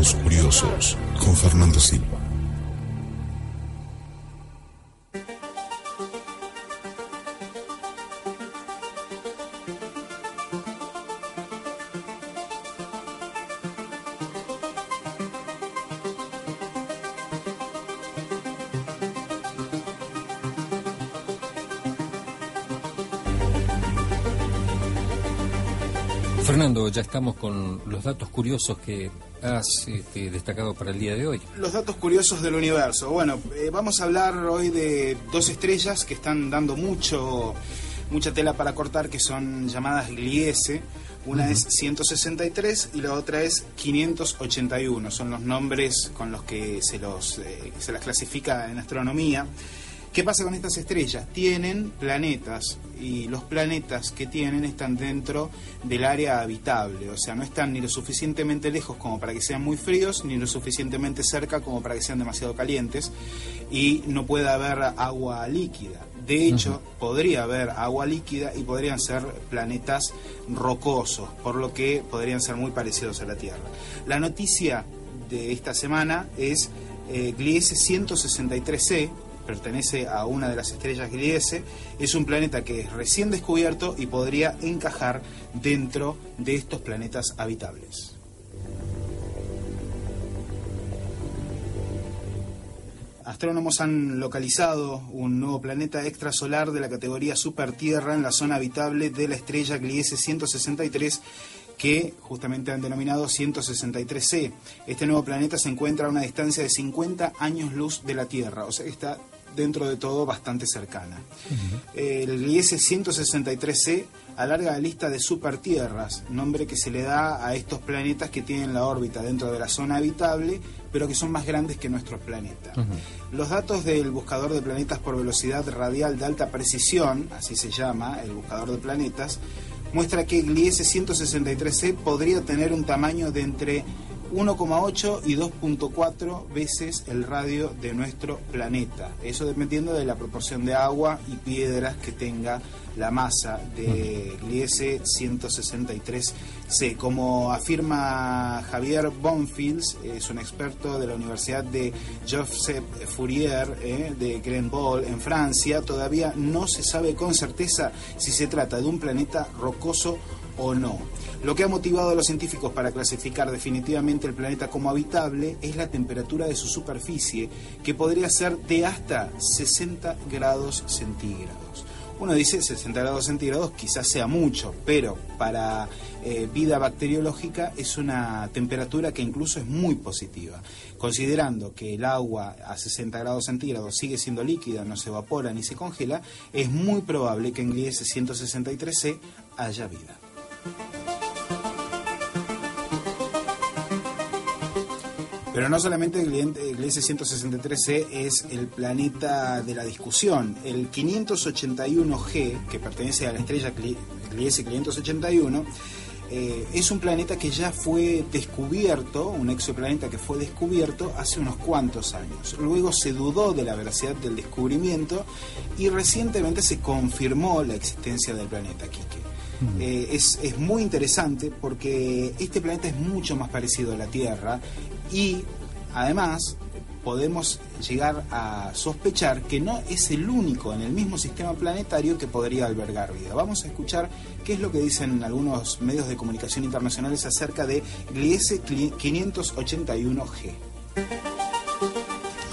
Datos curiosos con Fernando Silva. Fernando, ya estamos con los datos curiosos que has este, destacado para el día de hoy. Los datos curiosos del universo. Bueno, eh, vamos a hablar hoy de dos estrellas que están dando mucho, mucha tela para cortar, que son llamadas Gliese. Una es 163 y la otra es 581. Son los nombres con los que se, los, eh, se las clasifica en astronomía. ¿Qué pasa con estas estrellas? Tienen planetas y los planetas que tienen están dentro del área habitable, o sea, no están ni lo suficientemente lejos como para que sean muy fríos, ni lo suficientemente cerca como para que sean demasiado calientes y no puede haber agua líquida. De hecho, podría haber agua líquida y podrían ser planetas rocosos, por lo que podrían ser muy parecidos a la Tierra. La noticia de esta semana es eh, Gliese 163c, pertenece a una de las estrellas Gliese, es un planeta que es recién descubierto y podría encajar dentro de estos planetas habitables. Astrónomos han localizado un nuevo planeta extrasolar de la categoría Supertierra en la zona habitable de la estrella Gliese 163 que justamente han denominado 163c. Este nuevo planeta se encuentra a una distancia de 50 años luz de la Tierra, o sea está dentro de todo bastante cercana. El IS 163c alarga la lista de supertierras, nombre que se le da a estos planetas que tienen la órbita dentro de la zona habitable, pero que son más grandes que nuestro planeta. Los datos del buscador de planetas por velocidad radial de alta precisión, así se llama el buscador de planetas, muestra que el IS 163c podría tener un tamaño de entre 1,8 y 2,4 veces el radio de nuestro planeta. Eso dependiendo de la proporción de agua y piedras que tenga la masa de Gliese 163C. Como afirma Javier Bonfils, es un experto de la Universidad de Joseph Fourier eh, de Grenoble en Francia, todavía no se sabe con certeza si se trata de un planeta rocoso o no. Lo que ha motivado a los científicos para clasificar definitivamente el planeta como habitable es la temperatura de su superficie, que podría ser de hasta 60 grados centígrados. Uno dice 60 grados centígrados quizás sea mucho, pero para eh, vida bacteriológica es una temperatura que incluso es muy positiva. Considerando que el agua a 60 grados centígrados sigue siendo líquida, no se evapora ni se congela, es muy probable que en Gliese 163c haya vida. Pero no solamente el Gliese 163c es el planeta de la discusión. El 581G, que pertenece a la estrella Gliese 581, eh, es un planeta que ya fue descubierto, un exoplaneta que fue descubierto hace unos cuantos años. Luego se dudó de la veracidad del descubrimiento y recientemente se confirmó la existencia del planeta Kike. Eh, es, es, muy interesante porque este planeta es mucho más parecido a la Tierra y además podemos llegar a sospechar que no es el único en el mismo sistema planetario que podría albergar vida. Vamos a escuchar qué es lo que dicen algunos medios de comunicación internacionales acerca de Gliese 581G.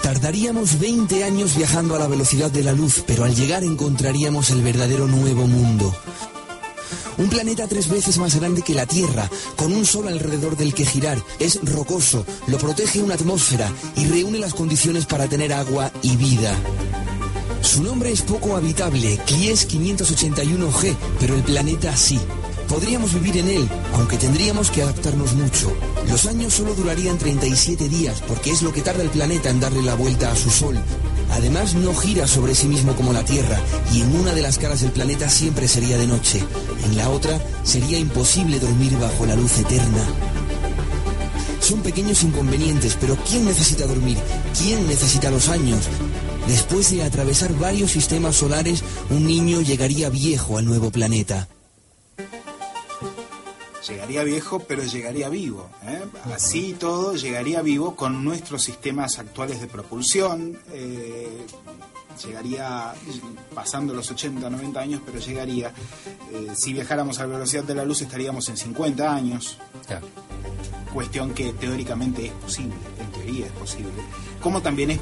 Tardaríamos 20 años viajando a la velocidad de la luz, pero al llegar encontraríamos el verdadero nuevo mundo. Un planeta tres veces más grande que la Tierra, con un sol alrededor del que girar. Es rocoso, lo protege una atmósfera y reúne las condiciones para tener agua y vida. Su nombre es poco habitable, Clies 581G, pero el planeta sí. Podríamos vivir en él, aunque tendríamos que adaptarnos mucho. Los años solo durarían 37 días, porque es lo que tarda el planeta en darle la vuelta a su Sol. Además, no gira sobre sí mismo como la Tierra, y en una de las caras del planeta siempre sería de noche. En la otra, sería imposible dormir bajo la luz eterna. Son pequeños inconvenientes, pero ¿quién necesita dormir? ¿Quién necesita los años? Después de atravesar varios sistemas solares, un niño llegaría viejo al nuevo planeta llegaría viejo, pero llegaría vivo. ¿eh? Así todo, llegaría vivo con nuestros sistemas actuales de propulsión. Eh, llegaría pasando los 80, 90 años, pero llegaría. Eh, si viajáramos a la velocidad de la luz estaríamos en 50 años. Cuestión que teóricamente es posible, en teoría es posible. Como también es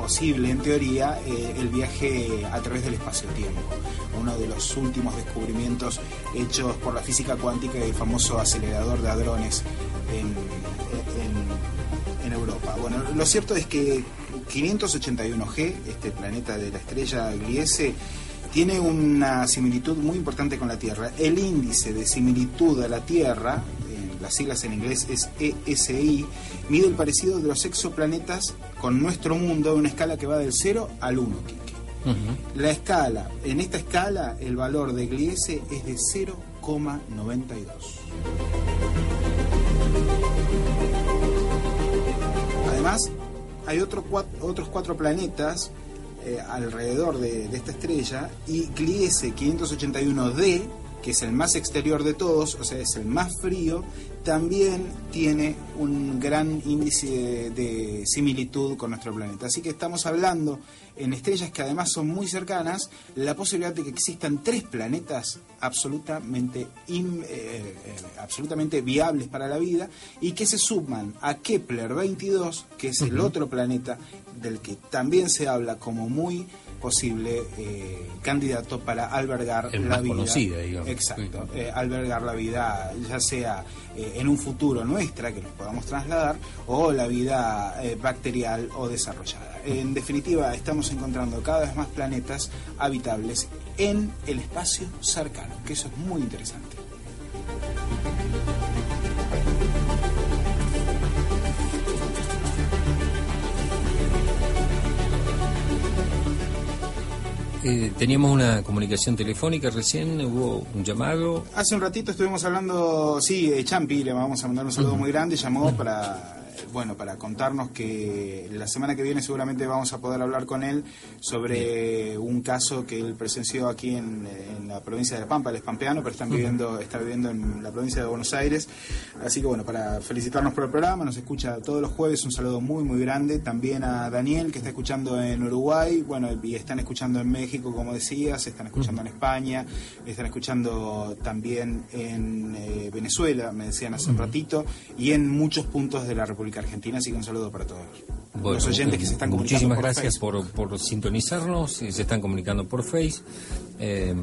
posible, en teoría, eh, el viaje a través del espacio-tiempo. Uno de los últimos descubrimientos hechos por la física cuántica y el famoso acelerador de hadrones en, Europa. Bueno, lo cierto es que 581G, este planeta de la estrella Gliese, tiene una similitud muy importante con la Tierra. El índice de similitud a la Tierra, las siglas en inglés es ESI, mide el parecido de los exoplanetas con nuestro mundo en una escala que va del 0 al 1, La escala, en esta escala, el valor de Gliese es de 0,92. Además, hay otros cuatro planetas eh, alrededor de, de, esta estrella y Gliese 581d que es el más exterior de todos, o sea, es el más frío, también tiene un gran índice de, similitud con nuestro planeta. Así que estamos hablando en estrellas que además son muy cercanas, la posibilidad de que existan tres planetas absolutamente, eh, eh, absolutamente viables para la vida y que se suman a Kepler 22, que es el otro planeta del que también se habla como muy posible eh, candidato para albergar la vida. Conocida, digamos. Exacto, eh, albergar la vida, ya sea eh, en un futuro nuestra, que nos podamos trasladar, o la vida bacterial o desarrollada. En definitiva, estamos encontrando cada vez más planetas habitables en el espacio cercano, que eso es muy interesante. Eh, teníamos una comunicación telefónica recién, hubo un llamado. Hace un ratito estuvimos hablando, sí, Champi, le vamos a mandar un saludo muy grande, llamó para bueno, para contarnos que la semana que viene seguramente vamos a poder hablar con él sobre un caso que él presenció aquí en, la provincia de La Pampa, él es pampeano, pero están viviendo, está viviendo en la provincia de Buenos Aires. Así que bueno, para felicitarnos por el programa, nos escucha todos los jueves, un saludo muy, muy grande. También a Daniel, que está escuchando en Uruguay, bueno, y están escuchando en México, como decías, están escuchando en España, están escuchando también en eh, Venezuela, me decían hace un ratito, y en muchos puntos de la República Argentina, así que un saludo para todos los oyentes que se están comunicando. Muchísimas gracias por, por, sintonizarnos, se están comunicando por Face. Eh,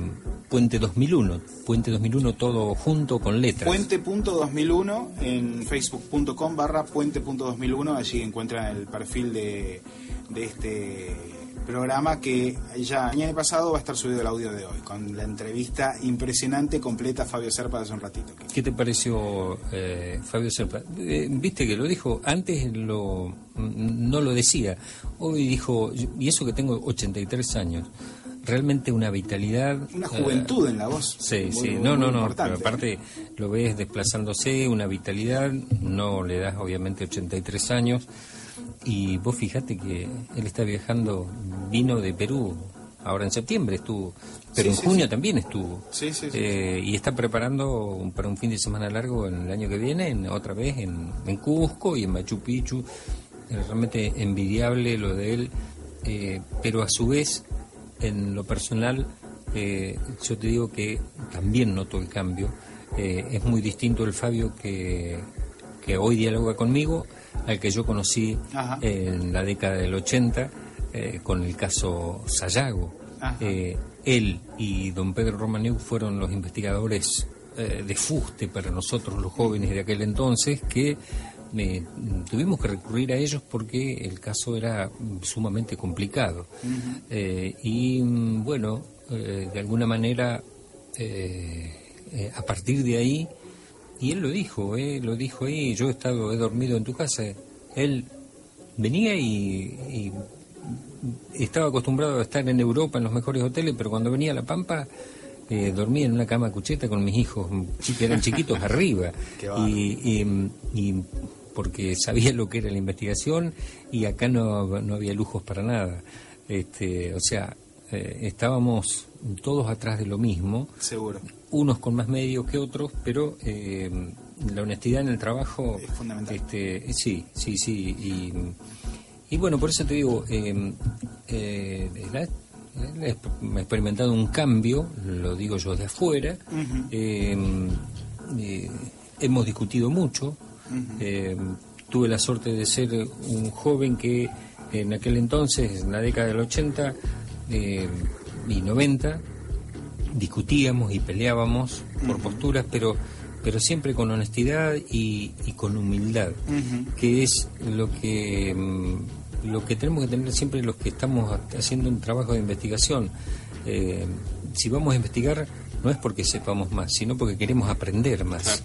Puente 2001, Puente 2001 todo junto con letras. Puente.2001 en facebook.com barra puente.2001, allí encuentran el perfil de, de este programa que ya año pasado va a estar subido el audio de hoy, con la entrevista impresionante, completa a Fabio Serpa de hace un ratito. ¿Qué te pareció eh, Fabio Serpa? Eh, Viste que lo dijo, antes lo, no lo decía, hoy dijo, y eso que tengo 83 años realmente una vitalidad. Una juventud en la voz. Sí, sí, no, no, no. Pero aparte lo ves desplazándose, una vitalidad, no le das obviamente 83 años. Y vos fijate que él está viajando, vino de Perú, ahora en septiembre estuvo, pero en junio también estuvo. Eh, y está preparando para un fin de semana largo en el año que viene, otra vez en, en, Cusco y en Machu Picchu. Es realmente envidiable lo de él, eh, pero a su vez, en lo personal, eh, yo te digo que también noto el cambio. es muy distinto el Fabio que, que hoy dialoga conmigo al que yo conocí en la década del 80 eh, con el caso Sayago. Eh, él y don Pedro Romaniuk fueron los investigadores eh, de fuste para nosotros los jóvenes de aquel entonces que tuvimos que recurrir a ellos porque el caso era sumamente complicado. Eh, y mm, bueno, eh, de alguna manera, a partir de ahí, y él lo dijo, lo dijo ahí, yo he estado, he dormido en tu casa, él venía y, estaba acostumbrado a estar en Europa en los mejores hoteles, pero cuando venía a La Pampa eh, dormía en una cama cucheta con mis hijos, que eran chiquitos arriba, y, y, porque sabía lo que era la investigación y acá no, no había lujos para nada. Este, o sea, eh, estábamos todos atrás de lo mismo. Seguro. Unos con más medios que otros, pero eh, la honestidad en el trabajo. Es fundamental. Este, sí, sí, sí. Y, y bueno, por eso te digo, eh, eh, he experimentado un cambio, lo digo yo de afuera. hemos discutido mucho. tuve la suerte de ser un joven que en aquel entonces, en la década del 80, eh, y 90 discutíamos y peleábamos por posturas, pero pero siempre con honestidad y, con humildad, que es lo que mm, lo que tenemos que tener siempre los que estamos haciendo un trabajo de investigación. Eh, si vamos a investigar no es porque sepamos más, sino porque queremos aprender más,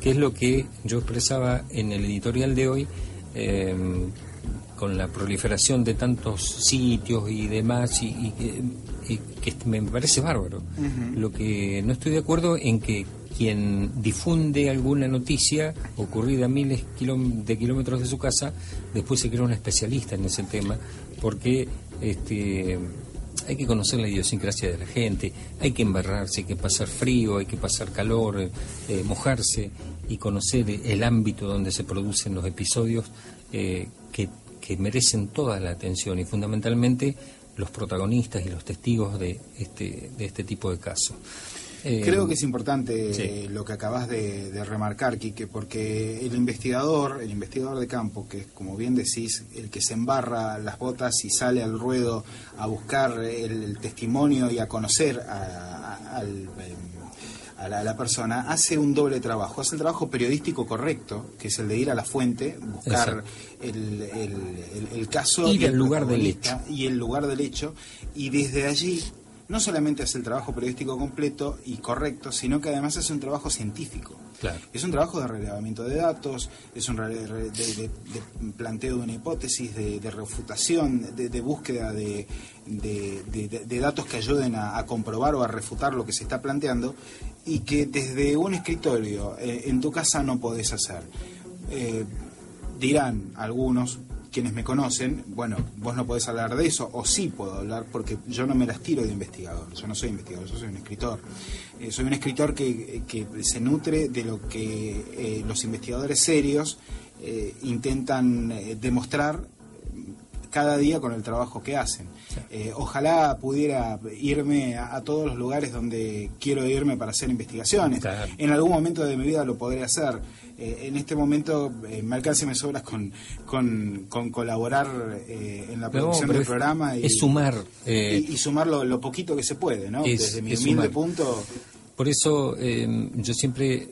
que es lo que yo expresaba en el editorial de hoy. Eh, con la proliferación de tantos sitios y demás, y, que me parece bárbaro. Lo que no estoy de acuerdo en que quien difunde alguna noticia ocurrida a miles de kilómetros de su casa, después se crea un especialista en ese tema, porque este, hay que conocer la idiosincrasia de la gente, hay que embarrarse, hay que pasar frío, hay que pasar calor, eh, mojarse y conocer el ámbito donde se producen los episodios eh, que merecen toda la atención y fundamentalmente los protagonistas y los testigos de este, de este tipo de casos. Eh, Creo que es importante lo que acabas de, remarcar, Quique, porque el investigador, el investigador de campo, que como bien decís, el que se embarra las botas y sale al ruedo a buscar el, testimonio y a conocer al a la, persona, hace un doble trabajo. Hace el trabajo periodístico correcto, que es el de ir a la fuente, buscar el, el, caso. y el lugar del hecho. Y el lugar del hecho. Y desde allí no solamente hace el trabajo periodístico completo y correcto, sino que además hace un trabajo científico. Es un trabajo de relevamiento de datos, es un de, planteo de una hipótesis, de, refutación, de, búsqueda de, datos que ayuden a, comprobar o a refutar lo que se está planteando y que desde un escritorio eh, en tu casa no podés hacer. Eh, dirán algunos, quienes me conocen, bueno, vos no podés hablar de eso, o sí puedo hablar, porque yo no me las tiro de investigador, yo no soy investigador, yo soy un escritor. Eh, soy un escritor que, que, se nutre de lo que eh, los investigadores serios eh, intentan demostrar cada día con el trabajo que hacen. ojalá pudiera irme a, todos los lugares donde quiero irme para hacer investigaciones. En algún momento de mi vida lo podré hacer. Eh, en este momento eh, me alcance me sobras con, con, colaborar eh, en la producción del programa y, sumar y, sumar lo, poquito que se puede, ¿no? Desde mi humilde punto. Por eso yo siempre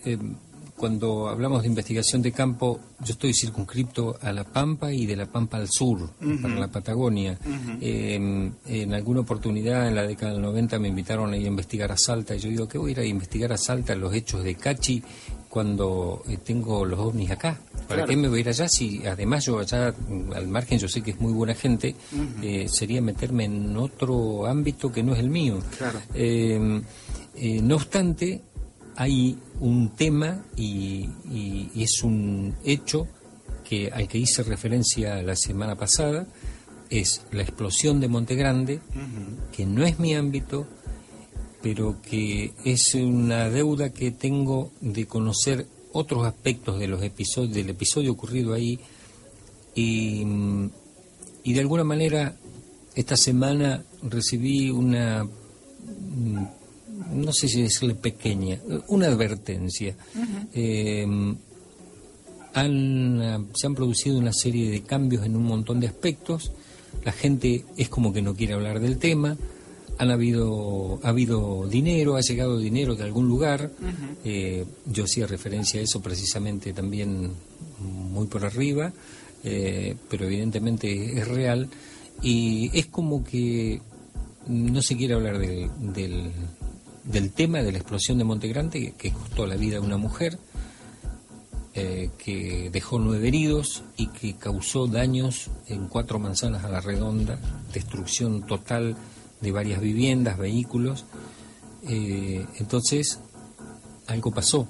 cuando hablamos de investigación de campo, yo estoy circunscripto a La Pampa y de La Pampa al sur, para la Patagonia. en alguna oportunidad, en la década del 90, me invitaron a ir a investigar a Salta, y yo digo, ¿qué voy a ir a investigar a Salta los hechos de Cachi cuando eh, tengo los ovnis acá? ¿Para qué me voy a ir allá si además yo allá, mm, al margen, yo sé que es muy buena gente, eh, sería meterme en otro ámbito que no es el mío? Em, eh, no obstante, hay un tema y, es un hecho que al que hice referencia la semana pasada, es la explosión de Monte Grande, que no es mi ámbito, pero que es una deuda que tengo de conocer otros aspectos de los episodios, del episodio ocurrido ahí. Y, y de alguna manera esta semana recibí una no sé si decirle pequeña, una advertencia. Em, han, se han producido una serie de cambios en un montón de aspectos, la gente es como que no quiere hablar del tema, han habido, ha habido dinero, ha llegado dinero de algún lugar. Eh, yo hacía referencia a eso precisamente también muy por arriba, eh, pero evidentemente es real. Y es como que no se quiere hablar del, del, tema de la explosión de Montegrande, que costó la vida a una mujer, eh, que dejó nueve heridos y que causó daños en cuatro manzanas a la redonda, destrucción total de varias viviendas, vehículos. Eh, entonces, algo pasó.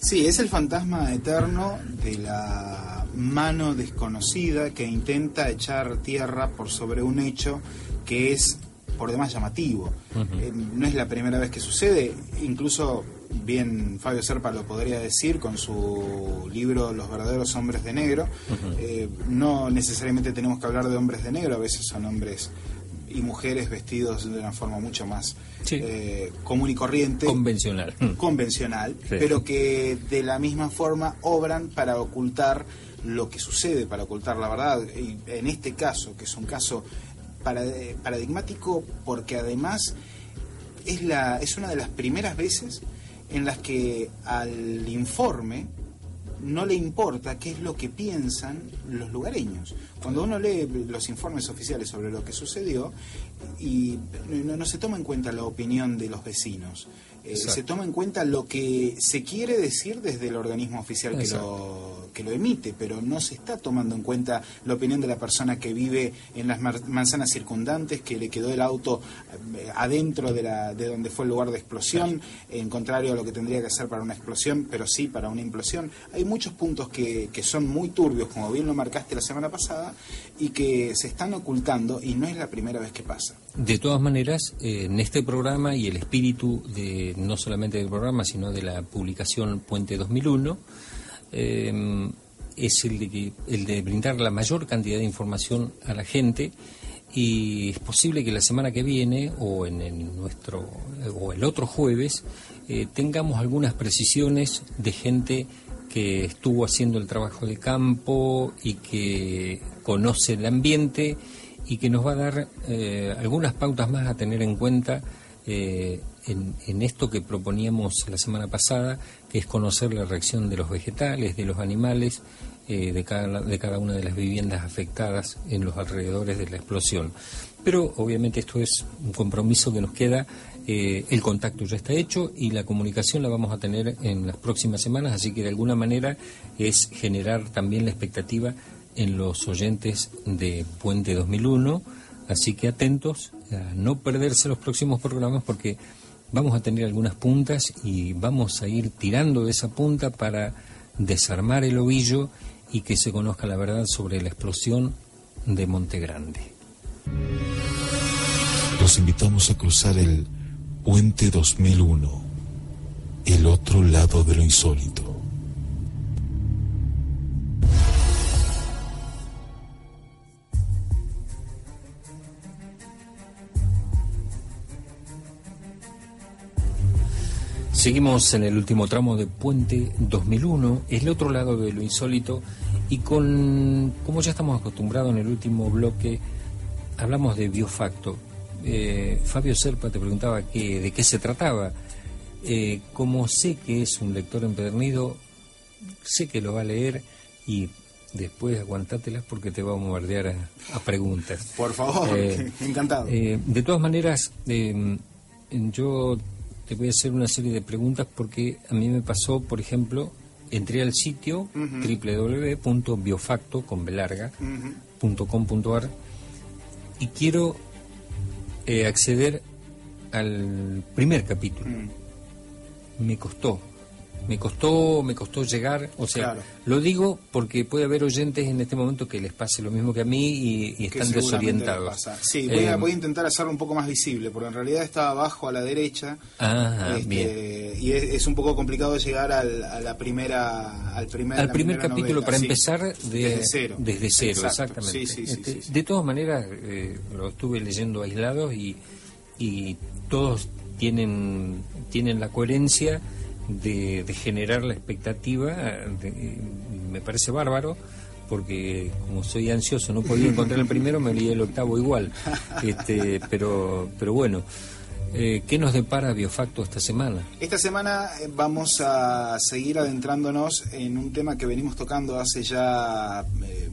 Sí, es el fantasma eterno de la mano desconocida que intenta echar tierra por sobre un hecho que es por demás llamativo. Eh, no es la primera vez que sucede, incluso bien Fabio Serpa lo podría decir con su libro Los verdaderos hombres de negro. Eh, no necesariamente tenemos que hablar de hombres de negro, a veces son hombres y mujeres vestidos de una forma mucho más eh, común y corriente. Convencional. Convencional, pero que de la misma forma obran para ocultar lo que sucede, para ocultar la verdad. Y en este caso, que es un caso paradigmático porque además es, la, es una de las primeras veces en las que al informe no le importa qué es lo que piensan los lugareños. Cuando uno lee los informes oficiales sobre lo que sucedió, y no, se toma en cuenta la opinión de los vecinos, eh, se toma en cuenta lo que se quiere decir desde el organismo oficial que lo que lo emite, pero no se está tomando en cuenta la opinión de la persona que vive en las manzanas circundantes, que le quedó el auto eh, adentro de, la, de donde fue el lugar de explosión, en contrario a lo que tendría que ser para una explosión, pero sí para una implosión. Hay muchos puntos que, que son muy turbios, como bien lo marcaste la semana pasada, y que se están ocultando y no es la primera vez que pasa. De todas maneras, eh, en este programa y el espíritu de no solamente del programa, sino de la publicación Puente 2001, eh, es el de, el de brindar la mayor cantidad de información a la gente y es posible que la semana que viene o en, nuestro o el otro jueves eh, tengamos algunas precisiones de gente que estuvo haciendo el trabajo de campo y que conoce el ambiente y que nos va a dar eh, algunas pautas más a tener en cuenta eh, en, esto que proponíamos la semana pasada, que es conocer la reacción de los vegetales, de los animales, eh, de, cada, de cada una de las viviendas afectadas en los alrededores de la explosión. Pero obviamente esto es un compromiso que nos queda. El contacto ya está hecho y la comunicación la vamos a tener en las próximas semanas, así que de alguna manera es generar también la expectativa en los oyentes de Puente 2001. Así que atentos a no perderse los próximos programas porque vamos a tener algunas puntas y vamos a ir tirando de esa punta para desarmar el ovillo y que se conozca la verdad sobre la explosión de Monte Grande. Los invitamos a cruzar el Puente 2001, el otro lado de lo insólito. Seguimos en el último tramo de Puente 2001, el otro lado de lo insólito, y con, como ya estamos acostumbrados en el último bloque, hablamos de biofacto. Eh, Fabio Serpa te preguntaba que, de qué se trataba. Eh, como sé que es un lector empedernido, sé que lo va a leer y después aguantátelas porque te va a bombardear a, preguntas. Por favor, eh, encantado. de todas maneras, yo te voy a hacer una serie de preguntas porque a mí me pasó, por ejemplo, entré al sitio www.biofacto.com.ar y quiero eh, acceder al primer capítulo. Mm. Me costó, me costó, me costó llegar, o sea, lo digo porque puede haber oyentes en este momento que les pase lo mismo que a mí y, están desorientados. Sí, voy, a, eh, voy, a, intentar hacerlo un poco más visible, porque en realidad está abajo a la derecha. Ah, este, y es, un poco complicado llegar al, a la primera, al primer, al primer capítulo para empezar desde cero, desde cero, exactamente. Este, de todas maneras, eh, lo estuve leyendo aislados y, y todos tienen tienen la coherencia de, generar la expectativa, me parece bárbaro, porque como soy ansioso no podía encontrar el primero, me leí el octavo igual. Este, pero, pero bueno. Eh, ¿Qué nos depara Biofacto esta semana? Esta semana eh, vamos a seguir adentrándonos en un tema que venimos tocando hace ya eh,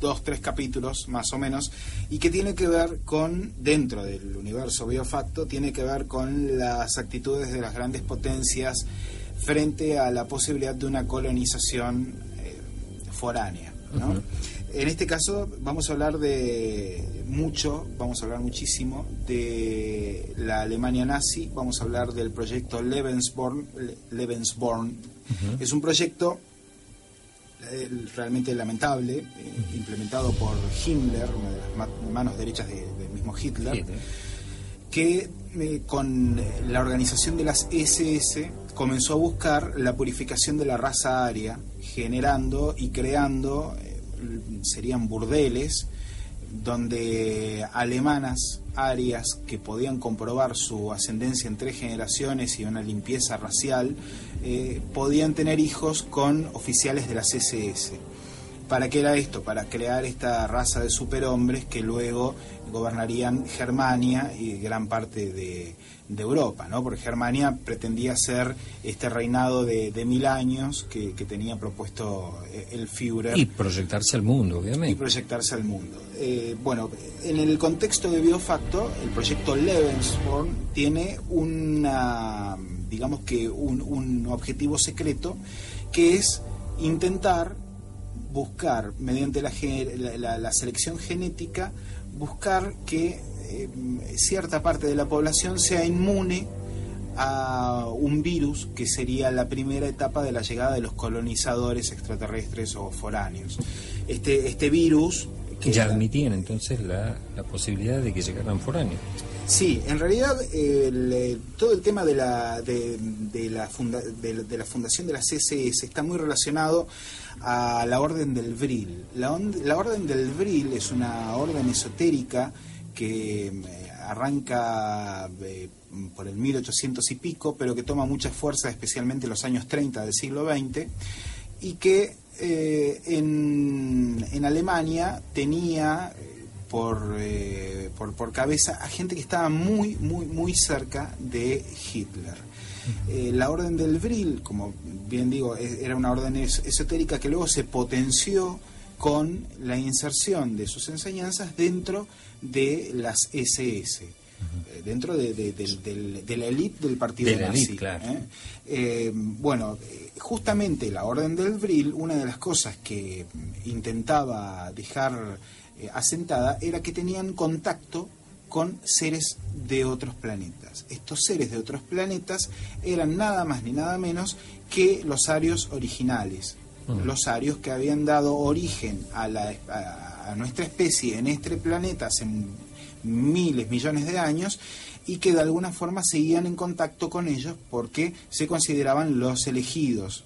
dos, tres capítulos más o menos, y que tiene que ver con, dentro del universo Biofacto, tiene que ver con las actitudes de las grandes potencias frente a la posibilidad de una colonización foránea. ¿no? En este caso vamos a hablar de mucho, vamos a hablar muchísimo de la Alemania nazi, vamos a hablar del proyecto Lebensborn. Lebensborn. Es un proyecto eh, realmente lamentable, eh, implementado por Himmler, una de las manos derechas del mismo Hitler, que eh, con la organización de las SS comenzó a buscar la purificación de la raza aria, generando y creando serían burdeles donde alemanas arias que podían comprobar su ascendencia en tres generaciones y una limpieza racial, eh, podían tener hijos con oficiales de la CSS. ¿Para qué era esto? Para crear esta raza de superhombres que luego gobernarían Germania y gran parte de, de Europa, ¿no? Porque Germania pretendía ser este reinado de, mil años que, tenía propuesto eh, el Führer. Y proyectarse al mundo, obviamente. Y proyectarse al mundo. Eh, bueno, en el contexto de Biofacto, el proyecto Lebensborn tiene una, digamos que un, objetivo secreto que es intentar buscar, mediante la, la selección genética, buscar que eh, cierta parte de la población sea inmune a un virus que sería la primera etapa de la llegada de los colonizadores extraterrestres o foráneos. Este, este virus... Que ya admitían entonces la, posibilidad de que llegaran foráneos. Sí, en realidad eh, todo el tema de la, de, la de, la fundación de la CSS está muy relacionado a la Orden del Vril. La, Orden del Vril es una orden esotérica que eh, arranca eh, por el 1800 y pico, pero que toma mucha fuerza especialmente en los años 30 del siglo XX, y que eh, en, en, Alemania tenía por, por, por, cabeza a gente que estaba muy, muy, muy cerca de Hitler. la orden del Vril, como bien digo, e, era una orden esotérica que luego se potenció con la inserción de sus enseñanzas dentro de las SS. Eh, dentro de, de, la élite del partido de nazi. ¿eh? Eh, bueno, justamente la Orden del Vril, una de las cosas que intentaba dejar asentada era que tenían contacto con seres de otros planetas. Estos seres de otros planetas eran nada más ni nada menos que los arios originales, los arios que habían dado origen a, la, a, nuestra especie en este planeta hace miles, millones de años y que de alguna forma seguían en contacto con ellos porque se consideraban los elegidos,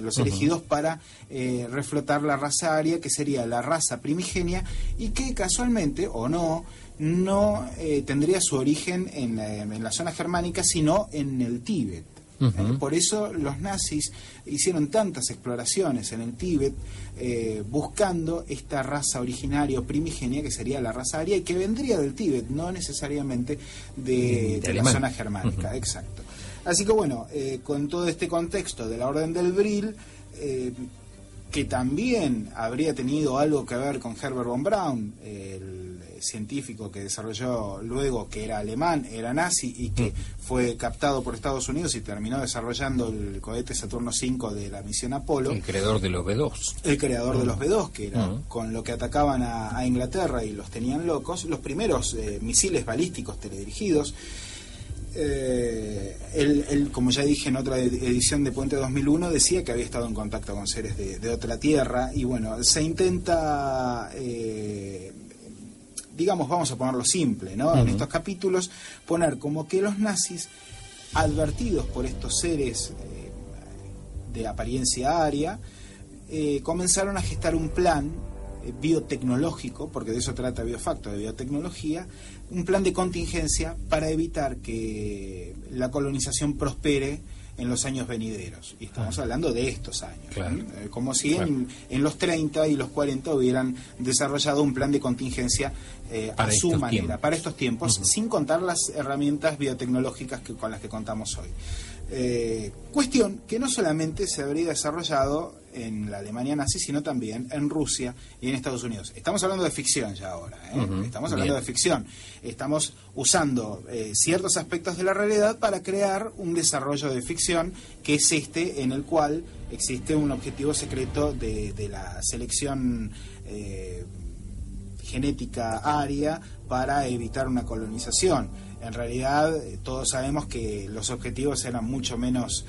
los elegidos para eh, reflotar la raza aria, que sería la raza primigenia, y que casualmente, o no, no eh, tendría su origen en en la zona germánica, sino en el Tíbet. Por eso los nazis hicieron tantas exploraciones en el Tíbet eh, buscando esta raza originaria o primigenia que sería la raza aria y que vendría del Tíbet, no necesariamente de, la zona germánica. Exacto. Así que bueno, eh, con todo este contexto de la Orden del Bril, eh, que también habría tenido algo que ver con Herbert von Braun, el científico que desarrolló luego, que era alemán, era nazi y que fue captado por Estados Unidos y terminó desarrollando el cohete Saturno V de la misión Apolo. El creador de los B-2. El creador de los B-2, que era con lo que atacaban a, Inglaterra y los tenían locos, los primeros eh, misiles balísticos teledirigidos. Eh, él, como ya dije en otra edición de Puente 2001, decía que había estado en contacto con seres de, otra tierra y bueno, se intenta eh, digamos, vamos a ponerlo simple, ¿no? En estos capítulos, poner como que los nazis, advertidos por estos seres eh, de apariencia aria, eh, comenzaron a gestar un plan eh, biotecnológico, porque de eso trata Biofacto, de biotecnología, un plan de contingencia para evitar que la colonización prospere en los años venideros. Y estamos ah. hablando de estos años. Eh, como si en, los 30 y los 40 hubieran desarrollado un plan de contingencia eh, a su manera, para estos tiempos, sin contar las herramientas biotecnológicas que, con las que contamos hoy. Eh, cuestión que no solamente se habría desarrollado en la Alemania nazi, sino también en Rusia y en Estados Unidos. Estamos hablando de ficción ya ahora, ¿eh? estamos hablando de ficción. Estamos usando eh, ciertos aspectos de la realidad para crear un desarrollo de ficción que es este en el cual existe un objetivo secreto de, de la selección genética aria para evitar una colonización en realidad eh, todos sabemos que los objetivos eran mucho menos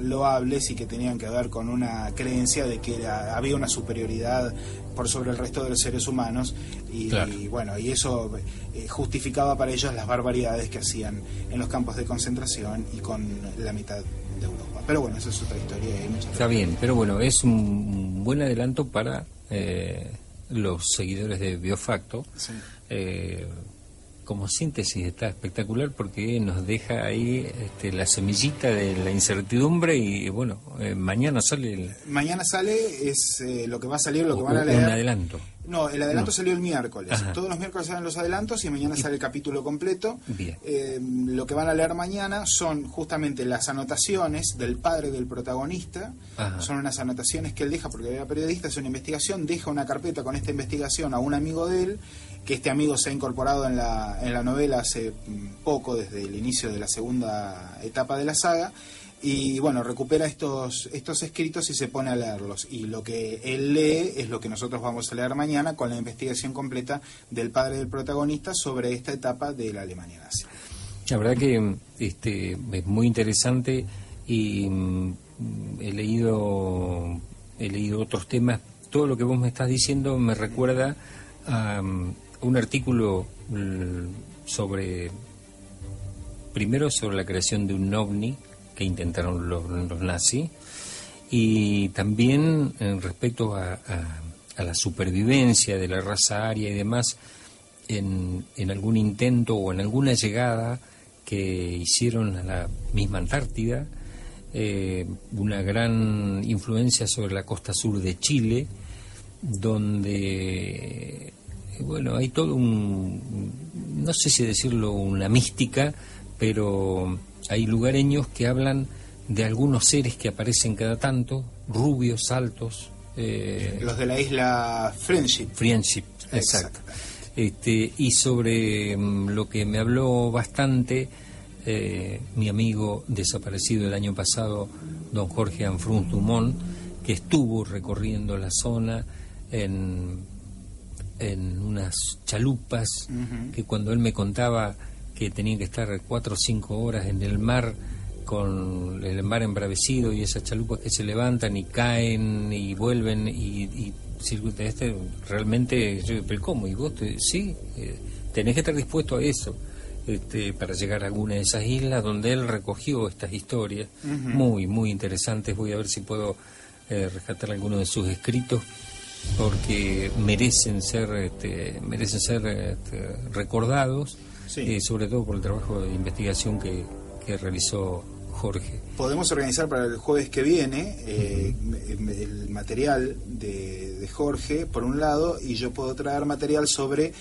loables y que tenían que ver con una creencia de que había una superioridad por sobre el resto de los seres humanos y, bueno y eso eh, justificaba para ellos las barbaridades que hacían en los campos de concentración y con la mitad de Europa. Pero bueno esa es otra historia está bien pero bueno es un buen adelanto para eh, los seguidores de Biofacto como síntesis está espectacular porque nos deja ahí este, la semillita de la incertidumbre y bueno, eh, mañana sale... El... Mañana sale, es eh, lo que va a salir, lo que van a leer. Un adelanto. No, el adelanto salió el miércoles. Todos los miércoles salen los adelantos y mañana sale el capítulo completo. Eh, lo que van a leer mañana son justamente las anotaciones del padre del protagonista. Son unas anotaciones que él deja, porque era periodista, es una investigación, deja una carpeta con esta investigación a un amigo de él que este amigo se ha incorporado en la, en la novela hace poco, desde el inicio de la segunda etapa de la saga, y bueno, recupera estos, estos escritos y se pone a leerlos. Y lo que él lee es lo que nosotros vamos a leer mañana con la investigación completa del padre del protagonista sobre esta etapa de la Alemania nazi. La verdad que este, es muy interesante y mm, he leído, he leído otros temas. Todo lo que vos me estás diciendo me recuerda a, mm, un artículo mm, sobre, primero sobre la creación de un ovni que intentaron los, nazis y también en respecto a, la supervivencia de la raza aria y demás en, en algún intento o en alguna llegada que hicieron a la misma Antártida, eh, una gran influencia sobre la costa sur de Chile, donde bueno, hay todo un, no sé si decirlo, una mística, pero hay lugareños que hablan de algunos seres que aparecen cada tanto, rubios, altos. Eh, Los de la isla Friendship. Friendship, exacto. Este, y sobre mm, lo que me habló bastante eh, mi amigo desaparecido el año pasado, don Jorge Anfrun Dumont, que estuvo recorriendo la zona en en unas chalupas que cuando él me contaba que tenían que estar cuatro o cinco horas en el mar con el mar embravecido y esas chalupas que se levantan y caen y vuelven y, y este realmente yo pero cómo y vos sí eh, tenés que estar dispuesto a eso este, para llegar a alguna de esas islas donde él recogió estas historias. Muy muy interesantes. Voy a ver si puedo eh, rescatar alguno de sus escritos porque merecen ser este, merecen ser este, recordados eh, sobre todo por el trabajo de investigación que, que, realizó Jorge. Podemos organizar para el jueves que viene eh, el material de, de, Jorge, por un lado, y yo puedo traer material sobre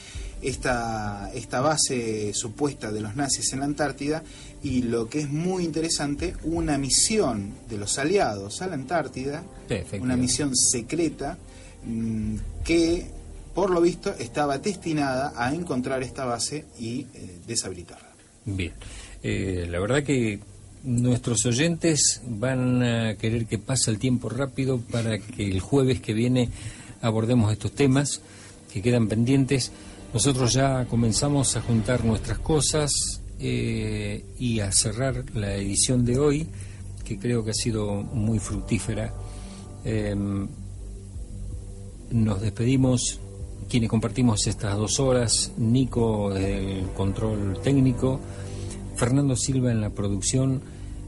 esta, esta base supuesta de los nazis en la Antártida y lo que es muy interesante, una misión de los aliados a la Antártida, una misión secreta, Mm, que por lo visto estaba destinada a encontrar esta base y eh, deshabilitarla. Bien, eh, la verdad que nuestros oyentes van a querer que pase el tiempo rápido para que el jueves que viene abordemos estos temas que quedan pendientes. Nosotros ya comenzamos a juntar nuestras cosas eh, y a cerrar la edición de hoy, que creo que ha sido muy fructífera. Nos despedimos quienes compartimos estas dos horas, Nico del control técnico, Fernando Silva en la producción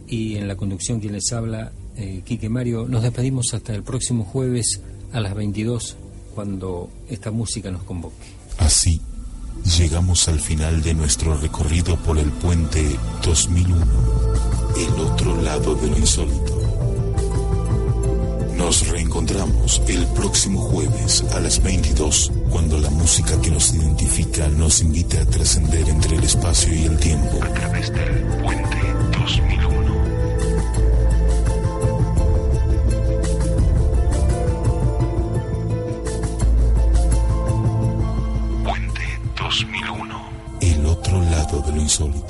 y en la conducción quien les habla, eh, Quique Mario. Nos despedimos hasta el próximo jueves a las 22 cuando esta música nos convoque. Así llegamos al final de nuestro recorrido por el puente 2001 el otro lado de lo insólito. Nos reencontramos el próximo jueves a las 22, cuando la música que nos identifica nos invita a trascender entre el espacio y el tiempo. A través del puente 2001. Puente 2001. El otro lado de lo insólito.